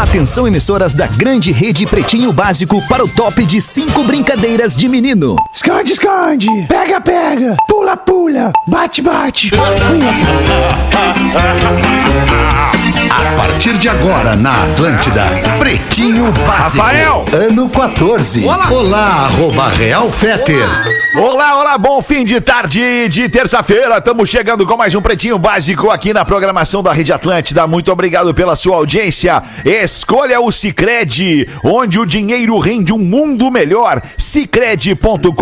Atenção, emissoras da grande rede Pretinho Básico para o top de cinco brincadeiras de menino. Esconde, esconde. Pega, pega. Pula, pula. Bate, bate. A partir de agora na Atlântida, Pretinho Básico. Rafael! Ano 14. Olá. Olá, arroba Real Feter. Olá, olá, bom fim de tarde de terça-feira. Estamos chegando com mais um Pretinho Básico aqui na programação da Rede Atlântida. Muito obrigado pela sua audiência. Escolha o Cicred, onde o dinheiro rende um mundo melhor. Cicred.com.br.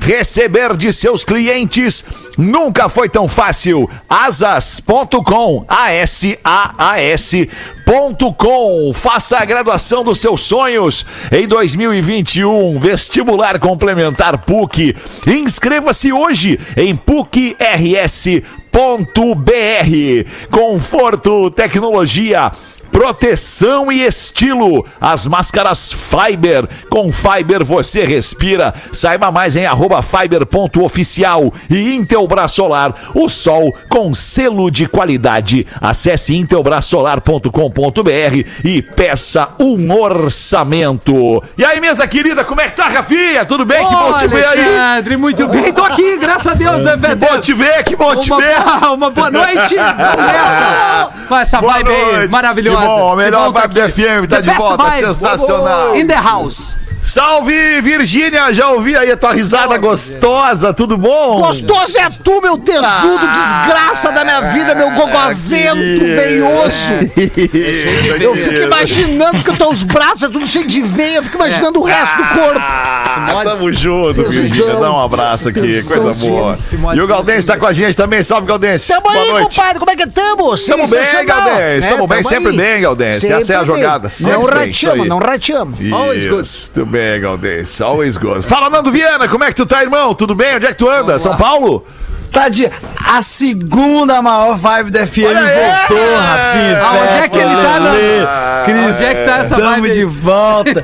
Receber de seus clientes nunca foi tão fácil. Asas.com, A-S-A-A-S.com. Faça a graduação dos seus sonhos em 2021. Vestibular complementar PUC. Inscreva-se hoje em PUCRS.br. Conforto, tecnologia. Proteção e estilo. As máscaras Fiber. Com Fiber você respira. Saiba mais em arroba fiber.oficial. E Intelbras Solar, o sol com selo de qualidade. Acesse intelbrasolar.com.br e peça um orçamento. E aí, mesa querida, como é que tá, Rafinha? Tudo bem? que bom te ver aí. Alexandre, muito bem. Tô aqui, graças a Deus, né, Que Fede? bom te ver, que bom te ver. uma boa noite. Vamos nessa. Com essa Boa vibe aí, noite. maravilhosa. Que bom, melhor Que vibe aqui. FM tá The de volta, vibe. sensacional. In the house. Salve, Virgínia! Já ouvi aí a tua risada gostosa, tudo bom? Gostoso é tu, meu tesudo, desgraça da minha vida, meu gogozento, veioso. Eu fico imaginando que os teus braços é tudo cheio de veia, eu fico imaginando o resto do corpo. Ah, Nós- tamo junto, Virgínia. Dá um abraço aqui, coisa boa. E o Galdense tá com a gente também. Salve, Galdense. Tamo Boa aí, noite. compadre, como é que tamo? Tamo bem. Galdense. Tamo bem, sempre aí. bem, Galdense. Essa é a jogada, sempre Não rateamos, não rateamos. Always good. Bem, Galdense. Always good. Fala, Nando Viana, como é que tu tá, irmão? Tudo bem? Onde é que tu anda? São Paulo? Tá de. A segunda maior vibe da FM Olha voltou, Rafinha. Aonde é que ele tá, Lelê, Nando? Cris, Onde é que tá essa tamo vibe de volta.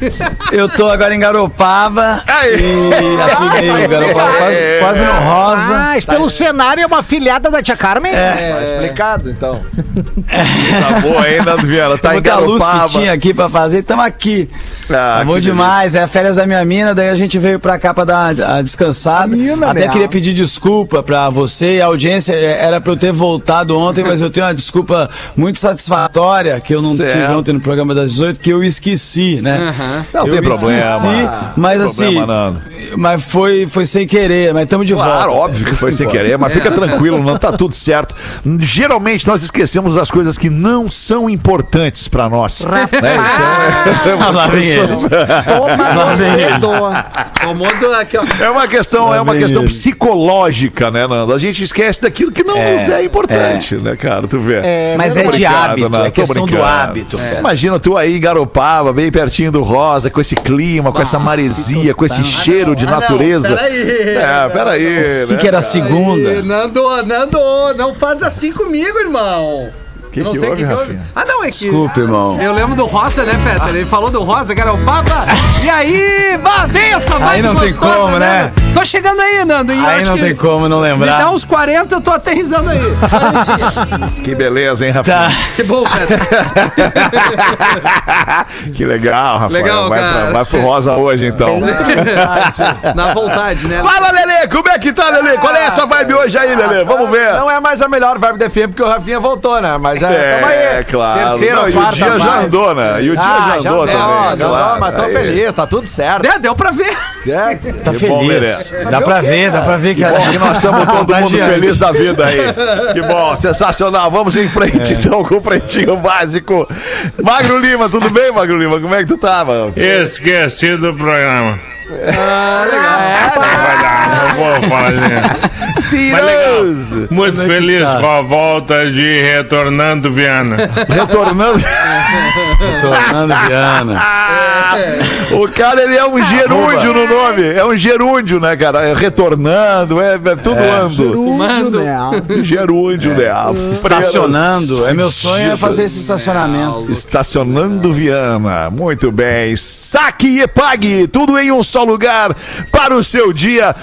Eu tô agora em Garopaba. Aí. E aqui meio Garopaba, quase, quase no rosa. Mas pelo cenário é uma filhada da tia Carmen? É. explicado, então. Tá boa, Nando Viana? Tá em Muita luz Garopaba. que tinha aqui pra fazer, tamo aqui. Ah, tá bom demais, é férias da minha mina, daí a gente veio pra cá pra dar a descansada. mina, Até né? queria pedir desculpa pra você e a audiência, é, era pra eu ter voltado ontem, mas eu tenho uma desculpa muito satisfatória que eu não tive Certo. ontem no programa das 18, que eu esqueci, né? Não eu tem problema. Esqueci, mas Tem assim, problema, mas foi, foi sem querer, mas estamos de Claro, volta. óbvio que foi sem querer, mas fica tranquilo, não tá tudo certo. Geralmente nós esquecemos das coisas que não são importantes pra nós. Né? Isso é- Lá vem ele. Toma nos dedos. Tomou do aqui, ó. É uma questão, é uma questão ele. Psicológica, né, Nando? A gente esquece daquilo que não nos é importante, né, cara? Tu vê. Mas é de hábito, Nando, é questão do brincando. hábito. Feta. Imagina tu aí em Garopaba, bem pertinho do Rosa, com esse clima, com essa maresia, com esse cheiro de Ah, não, natureza. peraí. É, peraí. Sim né? que era segunda. Aí, Nando, Nando, não faz assim comigo, irmão. Que Eu não que sei o que, que houve. Ah, não, é que. Desculpa, irmão. Eu lembro do Rosa, né, Feta? Ele falou do Rosa, que era o Papa. E aí, vá, vem essa vibe Aí não tem gostosa, como, né? Nando. Tô chegando aí, Nando. E Aí não que tem como não Me lembrar. dá uns 40, eu tô aterrizando aí. Que beleza, hein, Rafinha? Tá. que bom, Feta. que legal, Rafael. Legal, vai, cara. pra, vai pro Rosa hoje, então. Na vontade, né? Fala, Lelê, como é que tá, Lelê? Qual é essa vibe hoje aí, Lelê? Vamos ver. Não é mais a melhor vibe da FM porque o Rafinha voltou, né? Mas é, tamo aí. É, claro. Terceira Não, ou e o quarta dia já andou, né? E o dia Ah, já andou também. já claro. andou, mas tô Aí. feliz, tá tudo certo. É, deu pra ver. É. Tá Que bom, feliz. Lelê. Dá pra ver, dá pra ver que Bom que nós estamos todo mundo feliz da vida aí. Que bom, sensacional. Vamos em frente então com o Pretinho Básico. Magro Lima, tudo bem, Magro Lima? Como é que tu tá, mano? Esqueci do programa. Ah, Não vou fazer. Tiroso. Muito feliz com a volta de Retornando Viana. Retornando. Tornando Viana. O cara, ele é um gerúndio no nome. É um gerúndio, né, cara? É retornando, é, é tudo ando. Mando. Né? Gerúndio, né? A Estacionando. É meu sonho é fazer esse estacionamento. Estacionando Viana. Muito bem. Saque e pague. Tudo em um só lugar para o seu dia.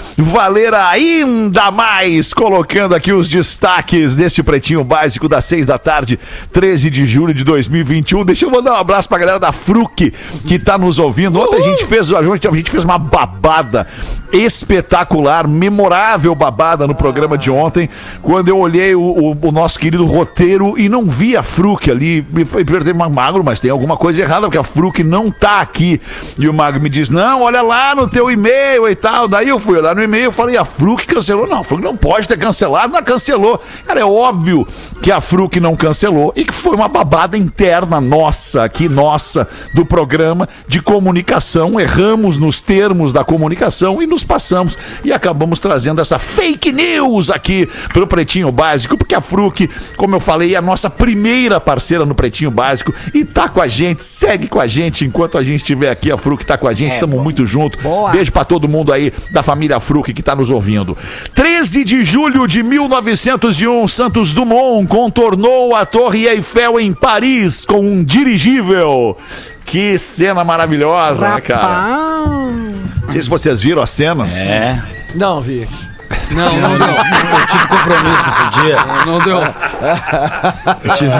Valer ainda mais, colocando aqui os destaques deste Pretinho Básico das seis da tarde, 13 de julho de 2021. Deixa eu mandar um abraço pra galera da Fruc que tá nos ouvindo. Ontem a gente fez, a gente, a gente fez uma babada espetacular, memorável babada no programa de ontem, quando eu olhei o, o- o nosso querido roteiro e não vi a Fruc ali. Me foi perder magro, mas tem alguma coisa errada, porque a Fruc não tá aqui. E o Magro me diz: Não, olha lá no teu e-mail e tal. Daí eu fui olhar no e-mail falei: A Fruc cancelou. Não, a Fruc não pode ter cancelado, não cancelou. Cara, é óbvio que a Fruc não cancelou e que foi uma babada interna nossa, aqui nossa, do programa de comunicação. Erramos nos termos da comunicação e nos passamos e acabamos trazendo essa fake news aqui pro Pretinho Básico, porque a Fruc, como eu falei, é a nossa primeira parceira no Pretinho Básico e tá com a gente, segue com a gente enquanto a gente estiver aqui. A Fruc tá com a gente, estamos muito junto. Beijo pra todo mundo aí da família Fruc que tá nos ouvindo. 13 de julho de 1901, Santos Dumont contornou a Torre Eiffel em Paris com um dirigível. Que cena maravilhosa, né, cara? Não sei se vocês viram as cenas. É. Não, vi. Não, não deu. Eu tive compromisso esse dia. Não deu. Eu tive.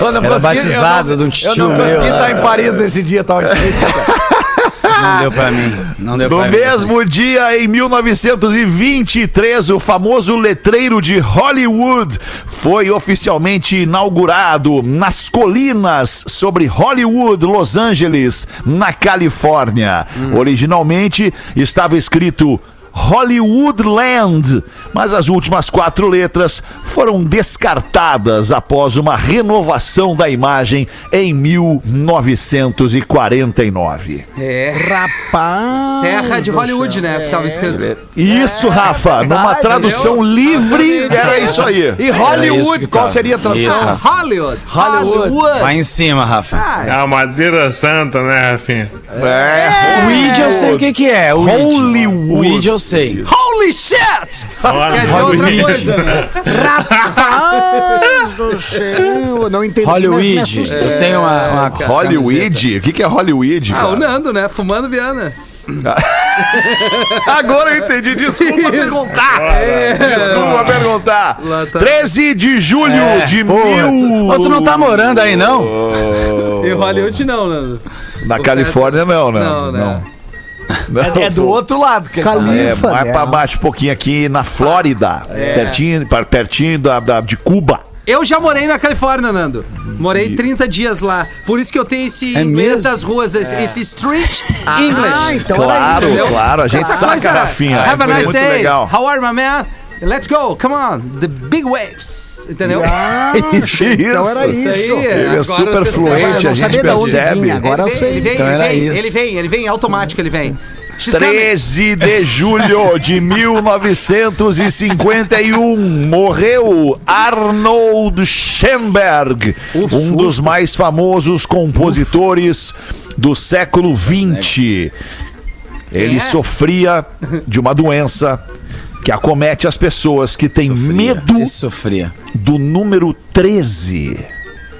Eu não Era consegui- batizado eu de um não, tio Eu não meu. consegui estar em Paris nesse dia, tava difícil. cara. Não deu pra mim. Não deu No pra mim. mesmo dia, em 1923, o famoso letreiro de Hollywood foi oficialmente inaugurado nas colinas sobre Hollywood, Los Angeles, na Califórnia. Originalmente estava escrito Hollywoodland, mas as últimas quatro letras foram descartadas após uma renovação da imagem em 1949. É. Rapaz. Terra de Hollywood, né? Que tava escrito. Isso, Rafa, numa tradução livre, era isso aí. E Hollywood, qual seria a tradução? Hollywood. Hollywood. Vai em cima, Rafa. Ah, É a madeira santa, né, Rafinha? É. O id eu sei o que que é. Hollywood. O id eu sei. Holy shit! Olha, Quer dizer outra coisa, né? Rapaz do céu. Eu não entendi. Hollywood. Eu tenho uma, uma Hollywood? O que, que é Hollywood? Ah, o? Nando, né? Fumando Viana. Agora eu entendi. Desculpa perguntar. Desculpa perguntar. Lá tá. 13 de julho de Porra, mil. tu, tu não tá morando aí, não? E Hollywood não, Nando. Na Califórnia, não, né? Não, né? Não, É do outro lado. Que É, Califa. mais né? pra baixo um pouquinho aqui na Flórida. Pertinho, per- pertinho da, da- de Cuba. Eu já morei na Califórnia, Nando. Morei 30 dias lá. Por isso que eu tenho esse É inglês mesmo? das ruas, esse, esse street English. Ah, então era Claro, Entendeu? claro. A gente Essa saca, coisa, Rafinha. Have a nice muito day. legal. How are you, my man? Let's go. Come on. The big waves. Entendeu? Ah, Isso. então era isso. aí, Ele é super fluente, a gente percebe. vinha, agora eu ele sei. ele vem, Então ele era vem, isso. ele vem, ele vem, automático ele vem. She's coming. 13 de julho de 1951 morreu Arnold Schoenberg, um dos mais famosos compositores do século XX. Ele É. sofria de uma doença que acomete as pessoas que têm medo sofria. do número 13.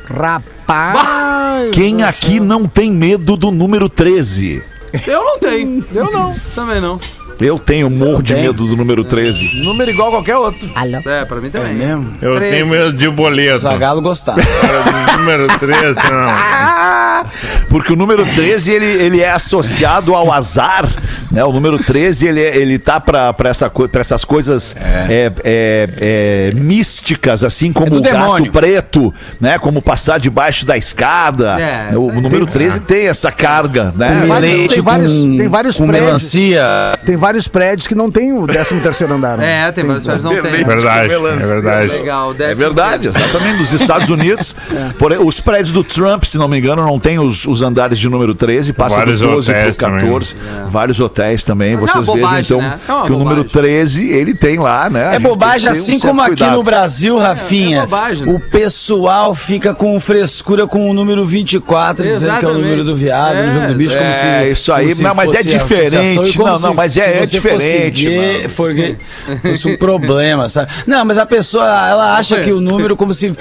Rapaz. Quem aqui não tem medo do número 13? Eu não tenho. Eu não. Também não. Eu tenho morro de tenho. medo do número 13. Número igual a qualquer outro. É, pra mim É também. mesmo? Eu Treze. tenho medo de boleto. Zagalo do número 13, não. Porque o número 13 ele, ele é associado ao azar, né? O número 13 ele, é- ele tá pra, pra, essa, co- pra essas coisas é, é, é, místicas, assim como o gato demônio. preto, né? Como passar debaixo da escada. É, o, número 13 tem essa carga, né? Com vários- leite, tem vários- com- tem vários com prédios. melancia. Tem vários prédios que não tem o 13 terceiro andar. né? É, tem vários prédios não tem. Verdade, é verdade. Legal, É décimo verdade, exatamente. Nos Estados Unidos, porém, os prédios do Trump, se não me engano, não tem os, os andares de número 13, passa Vários do 12 hotéis pro 14. Vários hotéis também. Mas é Vocês uma vejam, bobagem, então, né? É que o número bobagem. 13, ele tem lá, né? É tem bobagem, um assim certo como aqui cuidado. no Brasil, Rafinha. é bobagem, né? O pessoal fica com frescura com o número 24, dizendo que é o Exatamente. número do viado, É, no jogo do bicho, como se. é, isso aí, não, mas é diferente. Não, não, mas é- é diferente, gay, mano. Foi fosse um problema, sabe? Não, mas a pessoa, ela acha que o número, como se.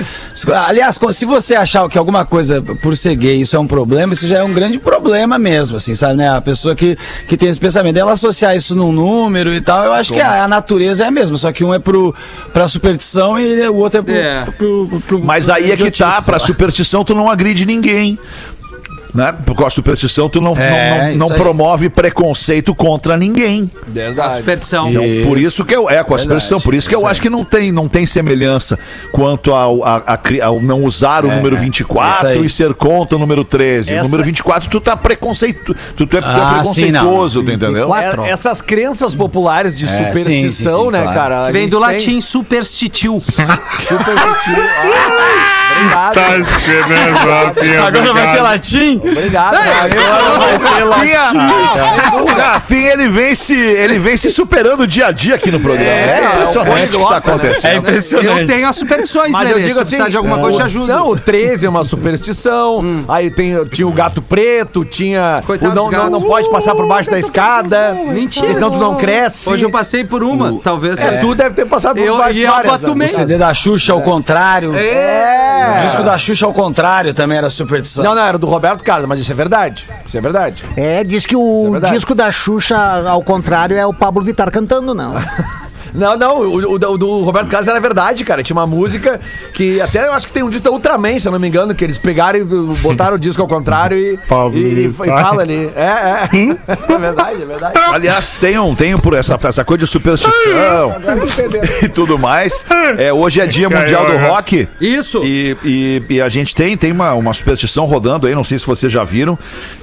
Aliás, como- se você achar que alguma coisa por ser gay, isso é um problema, isso já é um grande problema mesmo, assim, sabe, né? A pessoa que, que tem esse pensamento. Ela associar isso num número e tal, eu acho que a, a natureza é a mesma, só que um é pro, pra superstição e o outro é pro. É. pro- pro- pro- Mas pro aí é que tá, pra superstição tu não agride ninguém. Né? Porque a superstição tu não, É, não, não, isso não promove preconceito contra ninguém. A Verdade. superstição. Então, por isso que eu é com a superstição, por isso que eu isso acho que não tem, não tem semelhança quanto ao, a- a ao não usar o número 24 isso aí. e ser contra o número 13. O Essa- número 24 tu tá preconceito, tu, tu é, tu é Ah, sim, não. preconceitoso, tu entendeu? É- Essas crenças populares de É, superstição, sim, sim, sim, né, claro. cara? a Vem do tem latim superstitil. Superstitil. Ah, obrigado. Tá. Agora vai ter obrigado. Rafinha, o Rafinha, ele vem se, ele vem se superando dia a dia aqui no programa. É, impressionante o que tá É acontecendo. impressionante. Eu tenho as superstições, Mas Lelê. eu digo Se assim, de alguma coisa, te ajudo. Não, o 13 é uma superstição. Aí tem, tinha o gato preto, tinha. Coitado o não, não, não pode passar por baixo da escada. Mentira. Senão tu não cresce. Hoje eu passei por uma, talvez. É, tu deve ter passado por Eu- baixo e eu várias, batumei. O CD da Xuxa ao contrário. É. O disco da Xuxa ao contrário também era superstição. Não, não, era do Roberto Carlos, mas isso é verdade. Isso é verdade. É, diz que o verdade. disco da Xuxa, ao contrário, é o Pablo Vittar cantando, não. Não, não, o, o- o do Roberto Carlos era verdade, cara. Tinha uma música que até eu acho que tem um disco da Ultraman, se eu não me engano, que eles pegaram e botaram o disco ao contrário e, e, e- e fala ali. É, é. É verdade, é verdade. Aliás, tenham, tenham por essa, essa coisa de superstição e tudo mais. É, hoje é dia mundial do rock. Isso. E, e- e a gente tem, tem uma, uma superstição rodando aí, não sei se vocês já viram,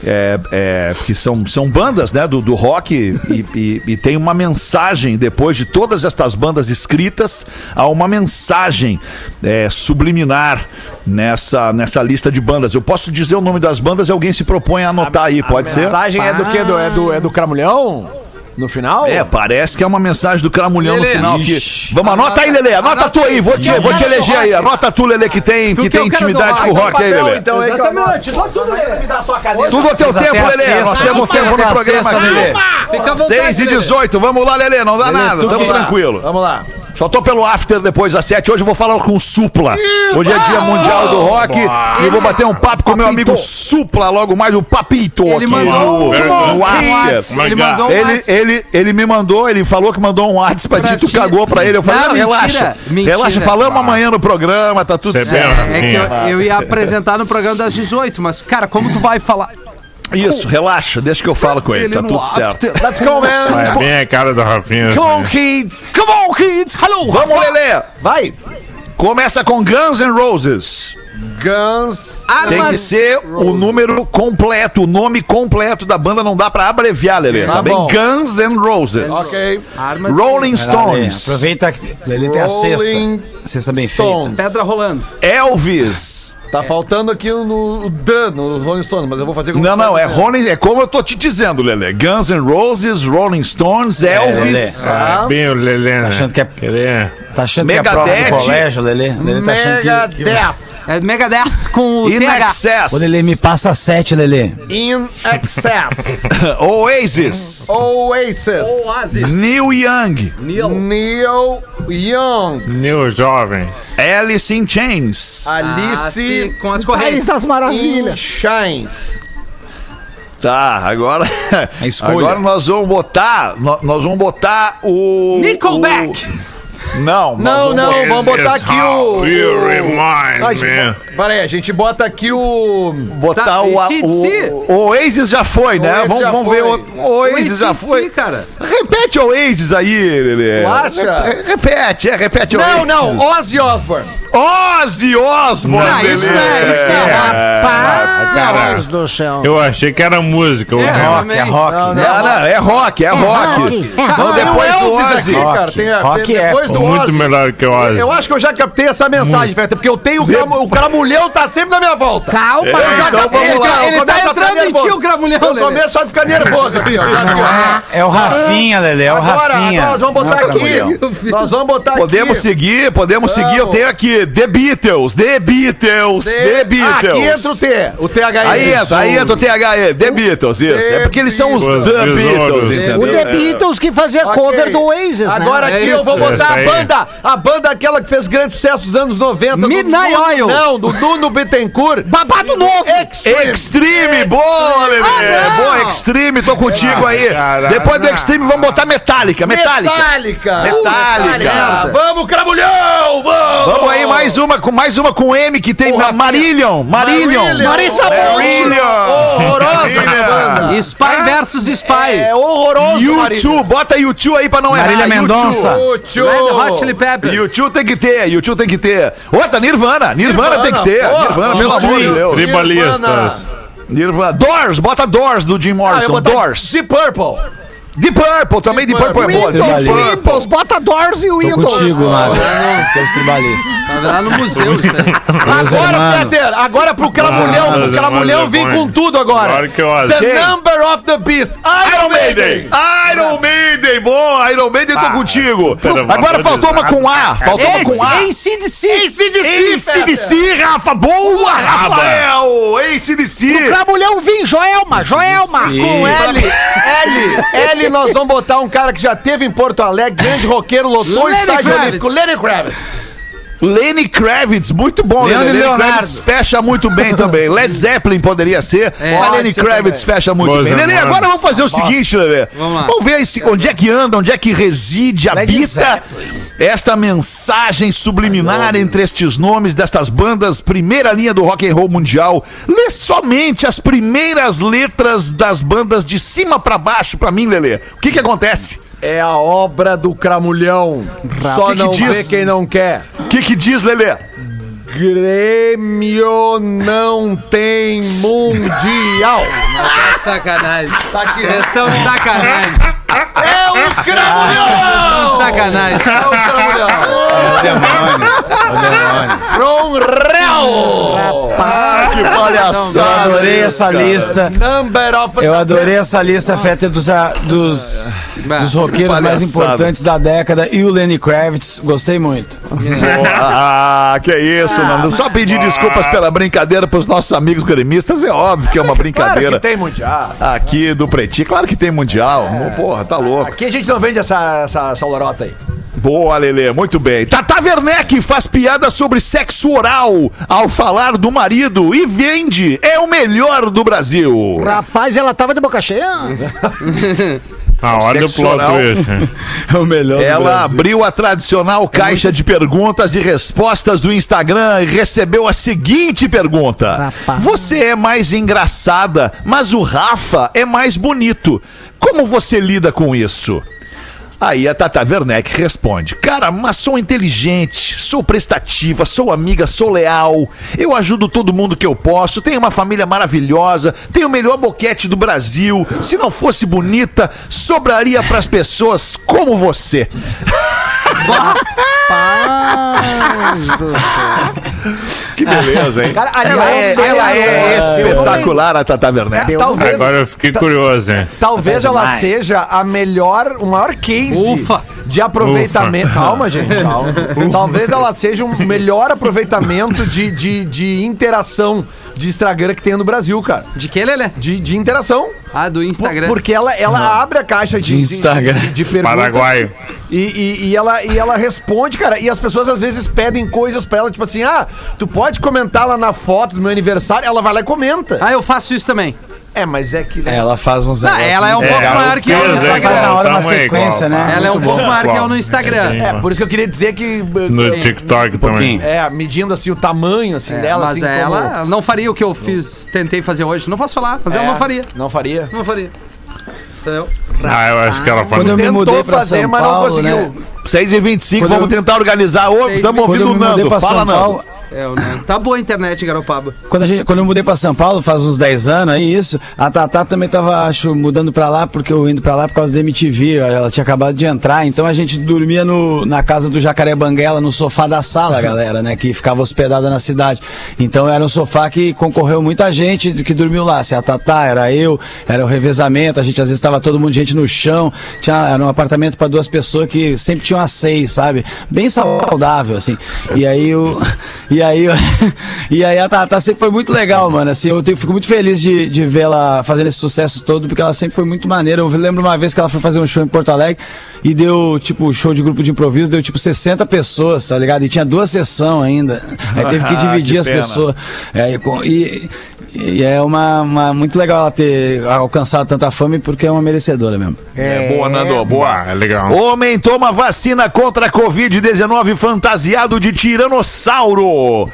é, é, que são, são bandas né, do, do rock e, e- e tem uma mensagem, depois de todas estas bandas escritas, há uma mensagem é, subliminar nessa, nessa lista de bandas. Eu posso dizer o nome das bandas e alguém se propõe a anotar aí, pode A ser? mensagem é do quê? Do, é, do, é do Cramulhão? No final? É, parece que é uma mensagem do Cramulhão no Lelê. final aqui. Ixi. Vamos, anota aí, Lelê. Anota, Anota tu aí, vou te, vou te eleger aí. Anota tu, Lelê, que tem, que que é tem intimidade com o rock aí, Papel, Lelê. então, aí, Exatamente. Só tudo Me dá a sua caneta. Tudo ao teu tempo, Lelê. Nós temos tempo no programa aqui. Lelê. Fica à vontade, 6 e Lelê. 18, vamos lá, Lelê, não dá nada, tamo que- tranquilo. Vamos lá. Só tô pelo after depois das 7, hoje eu vou falar com o Supla. Hoje é dia mundial do rock e eu vou bater um papo com meu amigo Supla, logo mais o Papito Ele aqui mandou no, no after. Ele mandou um Ele, WhatsApp. ele, ele me mandou, ele falou que mandou um WhatsApp pra ti, tu ti. cagou pra ele. Eu falei, Não, não, mentira, relaxa. mentira. Relaxa, falamos amanhã no programa, tá tudo é certo. bem- É que eu, eu ia apresentar no programa das 18, mas, cara, como tu vai falar? Isso, relaxa, deixa que eu falo com ele, tá tudo certo. Let's go, man. É bem a cara do Rafinha. Come on, né? kids. Come on, kids! Hello! Vamos, Lelê! Vai. Começa com Guns N' Roses. Guns. Tem que ser o número completo, o nome completo da banda, não dá pra abreviar, Lelê. Tá, Tá bem? bom. Guns N' Roses. Ok. Armas. Rolling Lelê, Stones. Aproveita que ele tem a Rolling sexta. Sexta bem Stones. feita. Pedra rolando. Elvis. Tá faltando aqui no, o Dan, no Rolling Stones, mas eu vou fazer com Não, não, é Rolling, é como eu tô te dizendo, Lelê. Guns N' Roses, Rolling Stones, Elvis. É bem o Lelê, né? Tá achando que é- Querer. Tá achando que é prova Megadeth. do colégio, Lelê? Lelê tá achando que... que... Megadeth. É Megadeth com o In TH. Excess. Ô, Lelê, me passa sete, Lelê. In Excess. Oasis. Oasis. Oasis. Neil Young. Neil. Neil Young. New Jovem. Alice in Chains. Alice Alice com as País correntes. das in Maravilhas. Shines. Tá, agora. A escolha. Agora nós vamos botar. nó- Nós vamos botar o. Nickelback. o- não, nós Não, vamos não, vamos botar aqui o. You o- remind Ah, a gente me. aí, a gente bota aqui o. botar Tá, o, AC/DC. o, o Oasis já foi, né? Oasis vamos já vamos foi. ver o, o Oasis já foi. cara. Repete o Oasis aí, Lelê. Tu acha? Re- Repete, é, repete o Não, Oasis. não, Ozzy Osbourne. Ozzy Osbourne, Não, isso não é- isso não é rap. Ah, cara, Deus do céu. eu achei que era música. o É, resto. Rock, é rock. Não, né? Não, não, é rock, é rock. rock, é Então rock. depois do o Ozzy. Rock. É, depois do Muito melhor que o Ozzy. Eu acho que eu já captei essa mensagem, Feta, porque eu tenho o, cram, o cramulhão tá sempre na minha volta. Calma. Eu já então captei, vamos lá, eu Ele tá entrando em ti, o Gramulhão, Eu começo a ficar nervoso aqui, ó. Aqui, ó. É o Rafinha, Lelê, é o Agora, Rafinha. agora nós vamos botar é aqui. Cramulhão. Nós vamos botar Podemos aqui. seguir, podemos seguir. Eu tenho aqui The Beatles, The Beatles, The, Beatles. Aqui entra o T, o THI. Aí entra, aí entra o THE, The Beatles, isso. The É porque eles são os. The Beatles, entendeu? O The Beatles que fazia cover do Oasis, né? Agora É aqui eu vou botar a banda, a banda aquela que fez grande sucesso nos anos 90. do Midnight Nuno- Oil. Não, do Nuno Bittencourt. Babado novo! Extreme. Extreme, boa, Lelê. Ah, boa, Extreme, tô contigo aí. Depois do Extreme, vamos botar Metallica, Metallica. Metallica. Metallica. Vamos, aí, mais uma, com, mais uma com M que tem Porra, Marillion. Marillion. Marisa Horrorosa essa banda. Spy versus Spy. É horroroso, YouTube, bota YouTube aí pra não Marília errar. Mendonça. YouTube. Red Hot Chili Peppers. YouTube tem que ter, YouTube tem que ter. Outra, Nirvana. Nirvana, tem que ter. Nirvana, pelo amor de. Deus. Tribalistas. Nirvana. Doors, bota Doors do Jim Ah, Morrison. Doors. The Purple. Deep Purple, também Deep Purple é boa. Windows, Deep Purple. Windows, bota Doors e Tô Windows. contigo, Mário. Teus tribalistas. Tá lá no museu. Agora. Peter, agora pro Cramulhão, Ah, pro Cramulhão vem é com tudo agora. The? Number of the Beast. Iron Maiden! Iron Maiden, boa! Iron Maiden, tô contigo. Agora faltou uma com A. Faltou uma com A. ACDC. ACDC, Rafa! Boa, Rafael! ACDC! Cramulhão, vim, Joelma, Joelma. Com L, L, L, nós vamos botar um cara que já teve em Porto Alegre, grande roqueiro, lotou o Lenny estádio Kravitz. olímpico. Lenny Kravitz. Lenny Kravitz, muito bom, né? Leandro Lenny Leonardo. Kravitz fecha muito bem também. Led Zeppelin poderia ser, É. mas Lenny ser Kravitz também. fecha muito Boas bem. Lelê, irmãs. agora vamos fazer o seguinte, Lelê. Vamos lá. Vamos ver esse- onde é que anda, onde é que reside, habita esta mensagem subliminar entre estes nomes destas bandas, primeira linha do rock and roll mundial. Lê somente as primeiras letras das bandas de cima pra baixo pra mim, Lelê. O que que acontece? É a obra do Cramulhão. Só Que que não diz? vê quem não quer. O que que diz, Lelê? Grêmio não tem mundial. Tá de sacanagem. Tá aqui. Vocês estão de sacanagem. É o Cramulhão! Sacanagem. É o Cramulhão. Demônio. O demônio. From Real. Ah, que Eu palhaçada. adorei essa lista. Number of Eu adorei essa lista, Feta, dos, ah, dos, dos roqueiros Que mais importantes da década e o Lenny Kravitz. Gostei muito. Ah, que isso, Nando. Só pedir desculpas pela brincadeira pros nossos amigos gremistas. É óbvio que é uma Claro brincadeira. que tem mundial. Aqui do Pretinho. Claro que tem Mundial. Porra, tá louco. Aqui a gente não vende essa, essa, essa lorota aí. Boa, Lelê. Muito bem. Tata Werneck faz piada sobre sexo oral ao falar do marido e vende. É o melhor do Brasil. Rapaz, ela tava de boca cheia. A hora do Sexo plot twist. É o melhor Ela abriu a tradicional caixa de perguntas e respostas do Instagram e recebeu a seguinte pergunta: Rapaz. Você é mais engraçada, mas o Rafa é mais bonito. Como você lida com isso? Aí a Tata Werneck responde: Cara, mas sou inteligente, sou prestativa, sou amiga, sou leal. Eu ajudo todo mundo que eu posso. Tenho uma família maravilhosa, tenho o melhor boquete do Brasil. Se não fosse bonita, sobraria pras pessoas como você. Que beleza, hein? Cara, ela é, ela é eu espetacular, a Tata Werneck. Talvez, Agora eu fiquei curioso, hein? talvez ela seja a melhor, o maior case Ufa. de aproveitamento. Calma, gente, calma. Talvez ela seja o melhor aproveitamento de, de, de interação de Instagram que tem no Brasil, cara. De que, Lelê? De, de interação. Ah, do Instagram. Porque ela, ela abre a caixa de, De Instagram. de, de perguntas. Paraguaio. E, e, e ela, e ela responde, cara. E as pessoas às vezes pedem coisas pra ela, tipo assim: ah, tu pode comentar lá na foto do meu aniversário. Ela vai lá e comenta. Ah, eu faço isso também. É, mas é que. Ela faz uns Ah, ela é um pouco É, maior que eu no é Faz na Instagram. hora uma sequência, igual, né? Ela é um pouco maior que eu no. Instagram. É, por isso que eu queria dizer que. No TikTok também. É, medindo assim o tamanho assim, É, dela. mas assim, ela, como- ela não faria o que eu fiz, tentei fazer hoje. Não posso falar, mas ela É, não faria. Não faria. Não faria. Entendeu? Ah, eu acho que ela Quando eu me Tentou mudei pra fazer, São mas não Paulo, conseguiu. né? 6 e 25 Quando vamos eu- tentar organizar. Ô, estamos ouvindo o Nando. Fala, Nando. É, Nando. Tá boa a internet, Garopaba. Quando, a gente- quando eu mudei pra São Paulo, faz uns 10 anos aí, isso, a Tatá também tava, acho, mudando pra lá, porque eu indo pra lá por causa da MTV, ela tinha acabado de entrar, então a gente dormia no, na casa do Jacaré Banguela, no sofá da sala, galera, né, que ficava hospedada na cidade. Então era um sofá que concorreu muita gente que dormiu lá, se a Tatá, era eu, era o revezamento, a gente às vezes tava todo mundo, gente no chão, tinha, era um apartamento pra duas pessoas que sempre tinham as seis, sabe? Bem saudável, assim. E aí eu, e aí eu, E aí a Tata sempre foi muito legal, mano. Assim, eu fico muito feliz de, de ver ela fazendo esse sucesso todo, porque ela sempre foi muito maneira. Eu lembro uma vez que ela foi fazer um show em Porto Alegre e deu, tipo, show de grupo de improviso, deu tipo 60 pessoas, tá ligado? E tinha duas sessões ainda. Aí teve que Ah, dividir que as pessoas. É, e, e- é uma, uma- muito legal ela ter alcançado tanta fama porque é uma merecedora mesmo. É, boa, Nando, boa. Ah, é legal. Homem toma vacina contra a Covid-19 fantasiado de tiranossauro.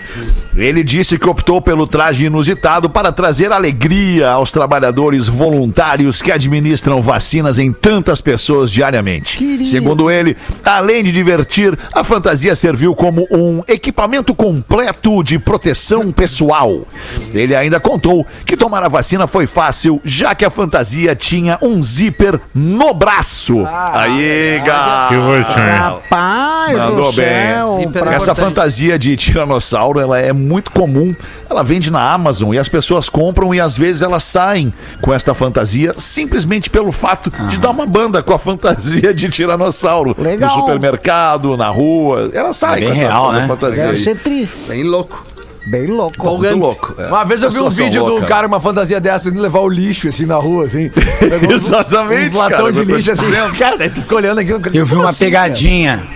Ele disse que optou pelo traje inusitado para trazer alegria aos trabalhadores voluntários que administram vacinas em tantas pessoas diariamente. Segundo ele, além de divertir, a fantasia serviu como um equipamento completo de proteção pessoal. Ele ainda contou que tomar a vacina foi fácil, já que a fantasia tinha um zíper no braço. Aí, gato. Que. Rapaz Mandou do bem. pra- Essa fantasia de tiranossauro, ela é muito comum. Ela vende na Amazon e as pessoas compram e às vezes elas saem com esta fantasia simplesmente pelo fato de dar uma banda com a fantasia de tiranossauro Legal. no supermercado, na rua. Ela sai É bem com essa, real, essa né? fantasia. Aí. ser tri. Bem louco. Bem louco. Muito louco. é. Uma vez eu vi um vídeo do loucas. cara com uma fantasia dessa indo levar o lixo assim na rua, assim. Exatamente, Uns latão cara, de eu lixo assim. Cara, daí tu fica olhando aquilo. Eu vi uma assim, pegadinha.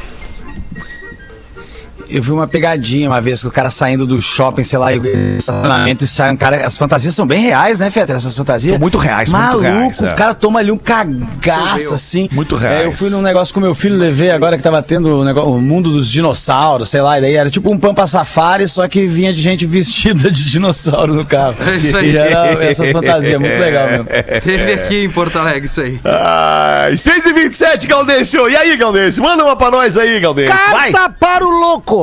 Eu vi uma pegadinha uma vez que o cara saindo do shopping, sei lá, e estacionamento e sai um cara. As fantasias são bem reais, né, Fetter? Essas fantasias. São muito reais, muito Maluco, reais, é. o cara toma ali um cagaço, assim. Muito É, reais. eu fui num negócio com meu filho, levei agora que tava tendo o, negócio, o mundo dos dinossauros, sei lá, e daí era tipo um Pampa Safari, só que vinha de gente vestida de dinossauro no carro. É isso aí. E era essas fantasias, muito legal mesmo. Teve aqui em Porto Alegre isso aí. Ai, 6 e 27 Galdêncio. E aí, Galdêncio? Manda uma pra nós aí, Galdêncio. Vai. Carta para o louco.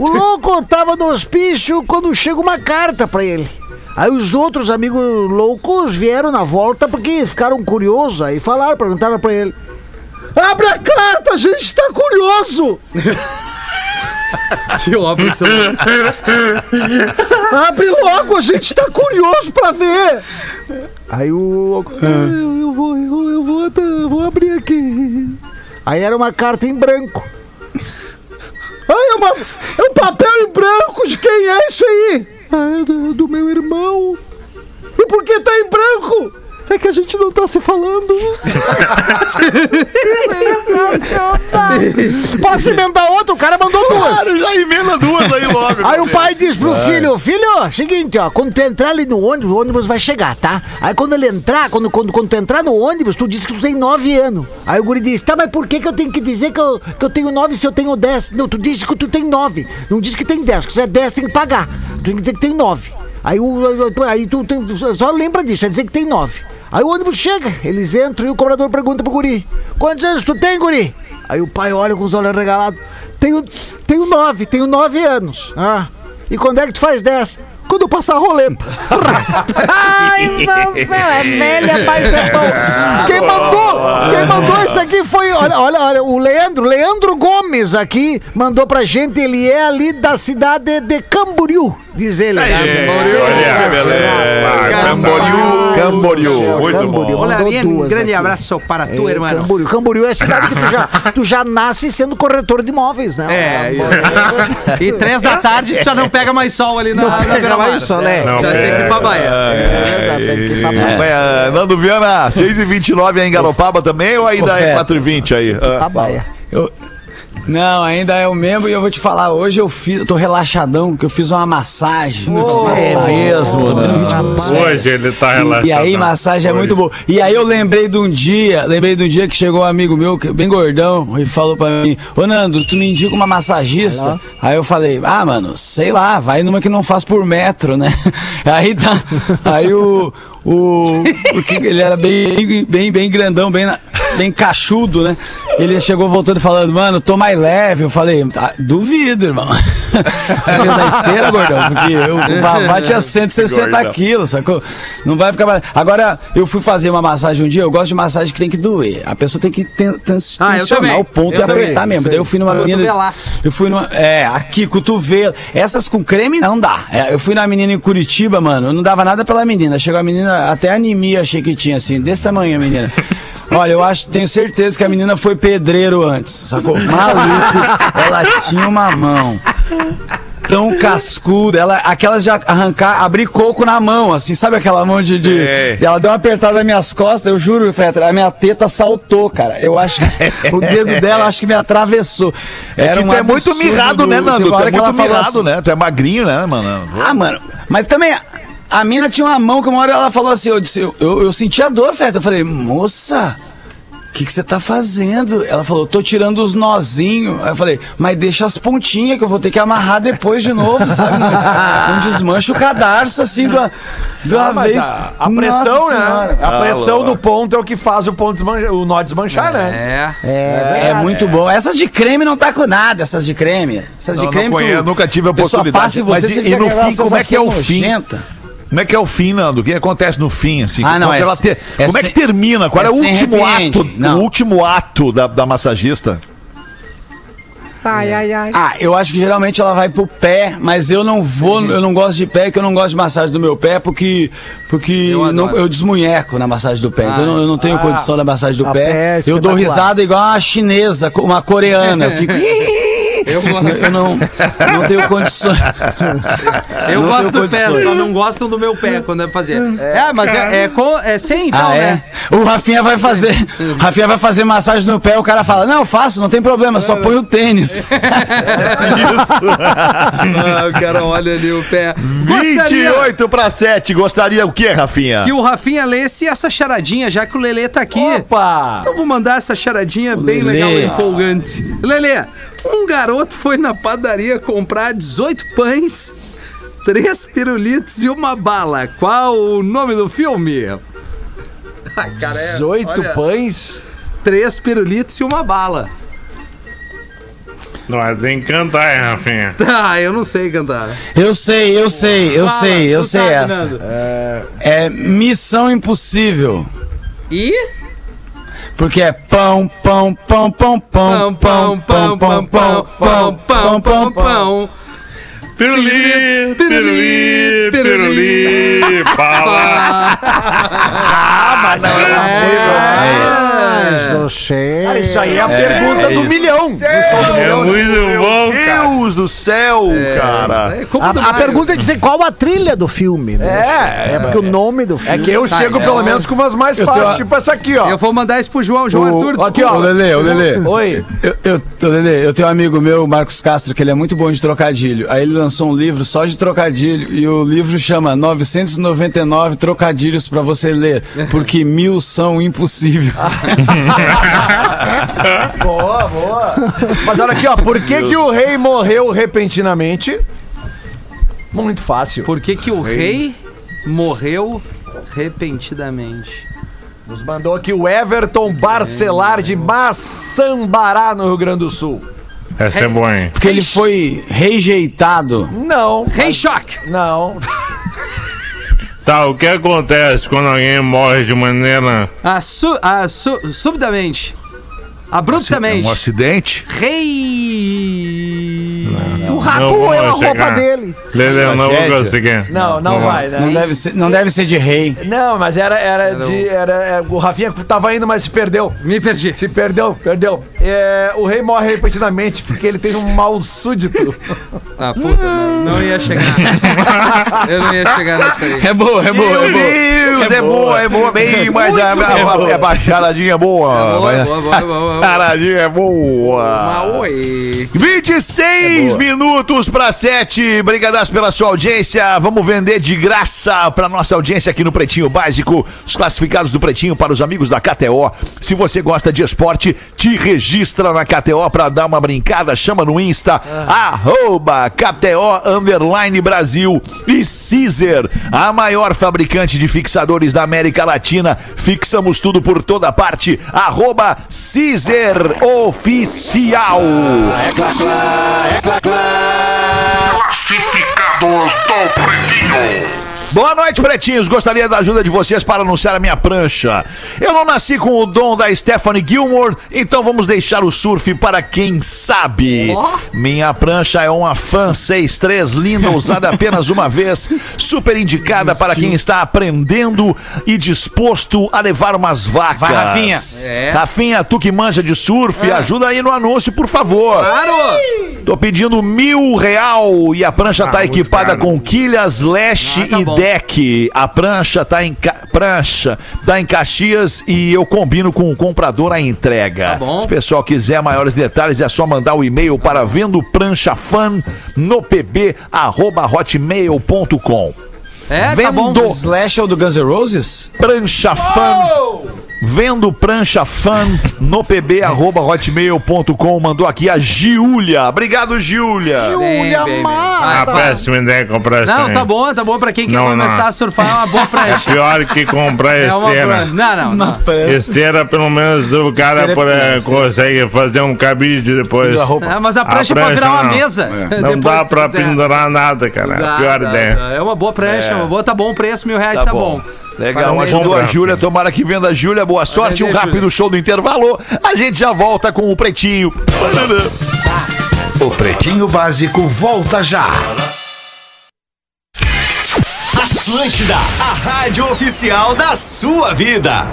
O louco tava no hospício quando chega uma carta pra ele. Aí os outros amigos loucos vieram na volta porque ficaram curiosos. Aí falaram, perguntaram pra ele. Abre a carta, a gente tá curioso. Que óbvio isso. Abre logo, a gente tá curioso pra ver. Aí o louco, "Ah, eu, eu vou, eu, eu vou, eu vou abrir aqui. Aí era uma carta em branco. Ai, é, uma, é um papel em branco, de quem é isso aí? Ah, é do, do meu irmão. E por que tá em branco? É que a gente não tá se falando. Posso emendar outro? O cara mandou duas. Claro, já emenda duas aí logo. Aí o pai diz pro filho, filho, seguinte, ó, quando tu entrar ali no ônibus, o ônibus vai chegar, tá? Aí quando ele entrar, quando, quando, quando tu entrar no ônibus, tu diz que tu tem nove anos. Aí o guri diz, tá, mas por que que eu tenho que dizer que eu, que eu tenho nove se eu tenho dez? Não, tu disse que tu tem nove, não diz que tem dez, que se é dez tem que pagar. Tu tem que dizer que tem nove. Aí, o, aí tu, tem- só lembra disso, é dizer que tem nove. Aí o ônibus chega, eles entram e o cobrador pergunta pro guri, quantos anos tu tem, guri? Aí o pai olha com os olhos regalados, tenho, tenho nove, tenho nove anos. Ah, e quando é que tu faz dez? Quando eu passar a roleta. Ai, meu Deus, é velha, mas é bom. Quem mandou, quem mandou isso aqui foi, olha, olha, olha, o Leandro, Leandro Gomes aqui, mandou pra gente, ele é ali da cidade de Camboriú, diz ele. Olha, beleza. Camboriú, Camboriú. Muito Camboriú. bom. Olha, bien, um grande aqui. abraço para tu, É, irmão. Camboriú. Camboriú é a cidade que tu já, tu já nasce sendo corretor de imóveis, né? É, isso. E três da tarde tu já não pega mais sol ali na, na pega beira-mar. mais sol, né? Não, Já tem que ir pra Bahia. É tem que ir pra Bahia. É, Nando Viana, 6h29 aí em Garopaba também ou ainda é Fé. 4h20 aí? Ah, Pra Bahia. Eu- Não, ainda é o mesmo e eu vou te falar, hoje eu fiz, eu tô relaxadão, que eu fiz uma massagem. é mesmo, né? Hoje ele tá relaxado. E aí, massagem é muito boa. E aí eu lembrei de um dia, lembrei de um dia que chegou um amigo meu, que- bem gordão, e falou pra mim, ô Nando, tu me indica uma massagista? Aí eu falei, ah, mano, sei lá, vai numa que não faz por metro, né? Aí tá. Aí o. O, o que- ele era bem, bem, bem grandão, bem, bem cachudo, né? Ele chegou voltando falando, mano, tô mais leve. Eu falei, "Ah, duvido, irmão. Você fez a esteira, gordão? Porque eu, o Vavá tinha 160 Gordão. quilos, sacou? Não vai ficar. mais- Agora, eu fui fazer uma massagem um dia, eu gosto de massagem que tem que doer. A pessoa tem que ten, ten, Ah, tensionar o ponto Eu e também. apertar mesmo. Daí eu fui numa menina. Cotovelaço. Eu fui numa. É, aqui, cotovelo. Essas com creme não dá. É, eu fui numa menina em Curitiba, mano. Eu não dava nada pela menina. Chegou a menina, até anemia achei que tinha, assim, desse tamanho a menina. Olha, eu acho, tenho certeza que a menina foi pedreiro antes, sacou? Maluco, ela tinha uma mão. Tão cascuda. Ela, aquelas de arrancar, abrir coco na mão, assim, sabe aquela mão de. de- ela deu uma apertada nas minhas costas, eu juro, Fetra, a minha teta saltou, cara. Eu acho que o dedo dela acho que me atravessou. É que um tu é muito mirrado, né, Teve Nando? Tu é muito mirrado, assim, né? Tu é magrinho, né, mano? Ah, mano, mas também. A mina tinha uma mão que uma hora ela falou assim, eu, disse, eu, eu, eu senti a dor, Fetra. Eu falei, moça, o que você tá fazendo? Ela falou, tô tirando os nozinhos. Aí eu falei, mas deixa as pontinhas que eu vou ter que amarrar depois de novo, sabe? Não desmancha o cadarço assim de uma, de uma Ah, vez. a, a pressão, né? A pressão Alô. do ponto é o que faz o ponto desmanchar, o nó desmanchar, né? É. É, muito bom. Essas de creme não tá com nada, essas de creme. Essas Não, de não creme. conheço, tu- nunca tive a oportunidade. Passa e você, Mas você e- fica e no fim, como é que é o fim? nojenta. Como é que é o fim, Nando? O que acontece no fim, assim? Ah, não, Como é que ela te- é Como é que termina? Qual é, é o último ato? Não. O último ato da, da massagista? Ah, eu acho que geralmente ela vai pro pé, mas eu não vou, eu não gosto de pé, que eu não gosto de massagem do meu pé, porque, porque Eu não, eu desmunheco na massagem do pé. então eu não, eu não tenho condição da massagem do a pé é pé. eu dou risada igual uma chinesa, uma coreana. Eu fico. Eu gosto. Eu não, não tenho condições. Eu Não gosto do pé, só não gostam do meu pé quando é pra fazer. É, mas é, é, com, é sem então, ah, é? né? O Rafinha vai fazer. O Rafinha vai fazer massagem no pé, o cara fala: Não, faço, não tem problema, só põe o tênis. Ah, o cara olha ali o pé. Gostaria 28 para 7. Gostaria o quê, Rafinha? que o Rafinha lesse essa charadinha, já que o Lelê tá aqui. Opa! Então vou mandar essa charadinha bem Lelê. legal e empolgante. Lelê, um garoto foi na padaria comprar 18 pães, 3 pirulitos e uma bala. Qual o nome do filme? Ah, cara, é, 18 olha, pães. 3 pirulitos e uma bala. Nós tem que cantar, hein, Rafinha? Ah, eu não sei cantar. Eu sei, eu sei, eu Fala, sei, eu sei sabe, essa. Nando. É Missão Impossível. E? Porque é pão, pão, pão, pão, pão, Pão, pão, pão, pão, pão, pão, pão, pão, pão. Piruli, Piruli, piruli, piruli, pala. mas não Mas não sei. Cara, isso aí é a pergunta do milhão. É muito bom. Deus do céu, cara. É, A, a pergunta é dizer qual a trilha do filme, né? É, É porque o nome do É filme. que eu Tá, chego é pelo menos com umas mais fáceis, tenho- tipo essa aqui, ó. Eu vou mandar isso pro João, João O- Arthur, aqui, ó. Ô, Lelê, ô, Lelê. Oi. Eu, eu, ô, Lelê, eu tenho um amigo meu, Marcos Castro, que ele é muito bom de trocadilho. Aí ele lançou um livro só de trocadilho e o livro chama 999 Trocadilhos pra você ler, porque mil são impossível. Boa, boa. Mas olha aqui, ó. Por que, que o rei morreu repentinamente? Muito fácil. Por que, que o rei morreu repentinamente? Nos mandou aqui o Everton Barcelar de Maçambará, no Rio Grande do Sul. Essa é boa, hein? Porque ele foi rejeitado. Não. Rei choque! Não. Tá, o que acontece quando alguém morre de maneira. Ah, su, ah, su, subitamente. É Abruptamente. um acidente? Rei. O Não rato vou roeu a roupa dele. Lele, não vou conseguir. Não, não vai, né? Não deve ser, não deve ser de rei. Não, mas era, era, de. Era, era- o Rafinha tava indo, mas se perdeu. Me perdi. Se perdeu, perdeu. É, o rei morre repentinamente porque ele tem um mal súdito. Ah, puta, não, não ia chegar. Eu não ia chegar nessa aí. É boa, é boa, Meu é boa. Deus, é boa, é boa, bem, mas a, a, a, a charadinha é boa. Boa, mas- boa, boa, boa, boa. Charadinha é boa. Mas oi. 26 minutos para 7. Brigadas pela sua audiência. Vamos vender de graça para nossa audiência aqui no Pretinho Básico. Os classificados do Pretinho para os amigos da KTO. Se você gosta de esporte, te registra na KTO para dar uma brincada. Chama no Insta, arroba KTO Underline Brasil. E Caesar, a maior fabricante de fixadores da América Latina. Fixamos tudo por toda parte. Arroba Caesar ser oficial. É clá, clá, é clá, clá. Classificados do Brasil. Boa noite, pretinhos. Gostaria da ajuda de vocês para anunciar a minha prancha. Eu não nasci com o dom da Stephanie Gilmore, então vamos deixar o surf para quem sabe. Minha prancha é uma Fan 63 linda, usada apenas uma vez, super indicada para quem está aprendendo e disposto a levar umas vacas. Vai, Rafinha. É. Rafinha, tu que manja de surf, ajuda aí no anúncio, por favor. Claro! Tô pedindo mil real e a prancha tá equipada com quilhas, leste Ah, tá e bom. Deck. A prancha tá em ca... prancha tá em Caxias e eu combino com o comprador a entrega. Tá bom. Se o pessoal quiser maiores detalhes é só mandar o e-mail para vendo prancha fan no pb arroba hotmail.com. É, tá bom. Vendo Slash é o do Guns N' Roses? prancha fan. Vendo prancha fan no pb arroba hotmail.com. Mandou aqui a Giulia. Obrigado, Giulia. Bem, bem. Ah, Mata. péssima ideia comprar esse Não, tá bom, tá bom. Pra quem quer Não, começar não. a surfar, é uma boa É prancha. pior que comprar É esteira. prancha. Não, não, não. Esteira, pelo menos, o cara é esteira. consegue fazer um cabide depois. Da roupa. É, mas a A prancha pode prancha virar uma mesa. Não dá pra pendurar nada, cara. É Dá, pior dá, ideia. dá. É uma boa prancha, uma boa, tá bom o preço, mil reais tá, bom. Legal, Parabéns. ajudou a. Júlia. Tomara que venda a Júlia. Boa sorte. Um rápido show do intervalo. A gente já volta com o Pretinho. O Pretinho Básico volta já. Atlântida, a rádio oficial da sua vida.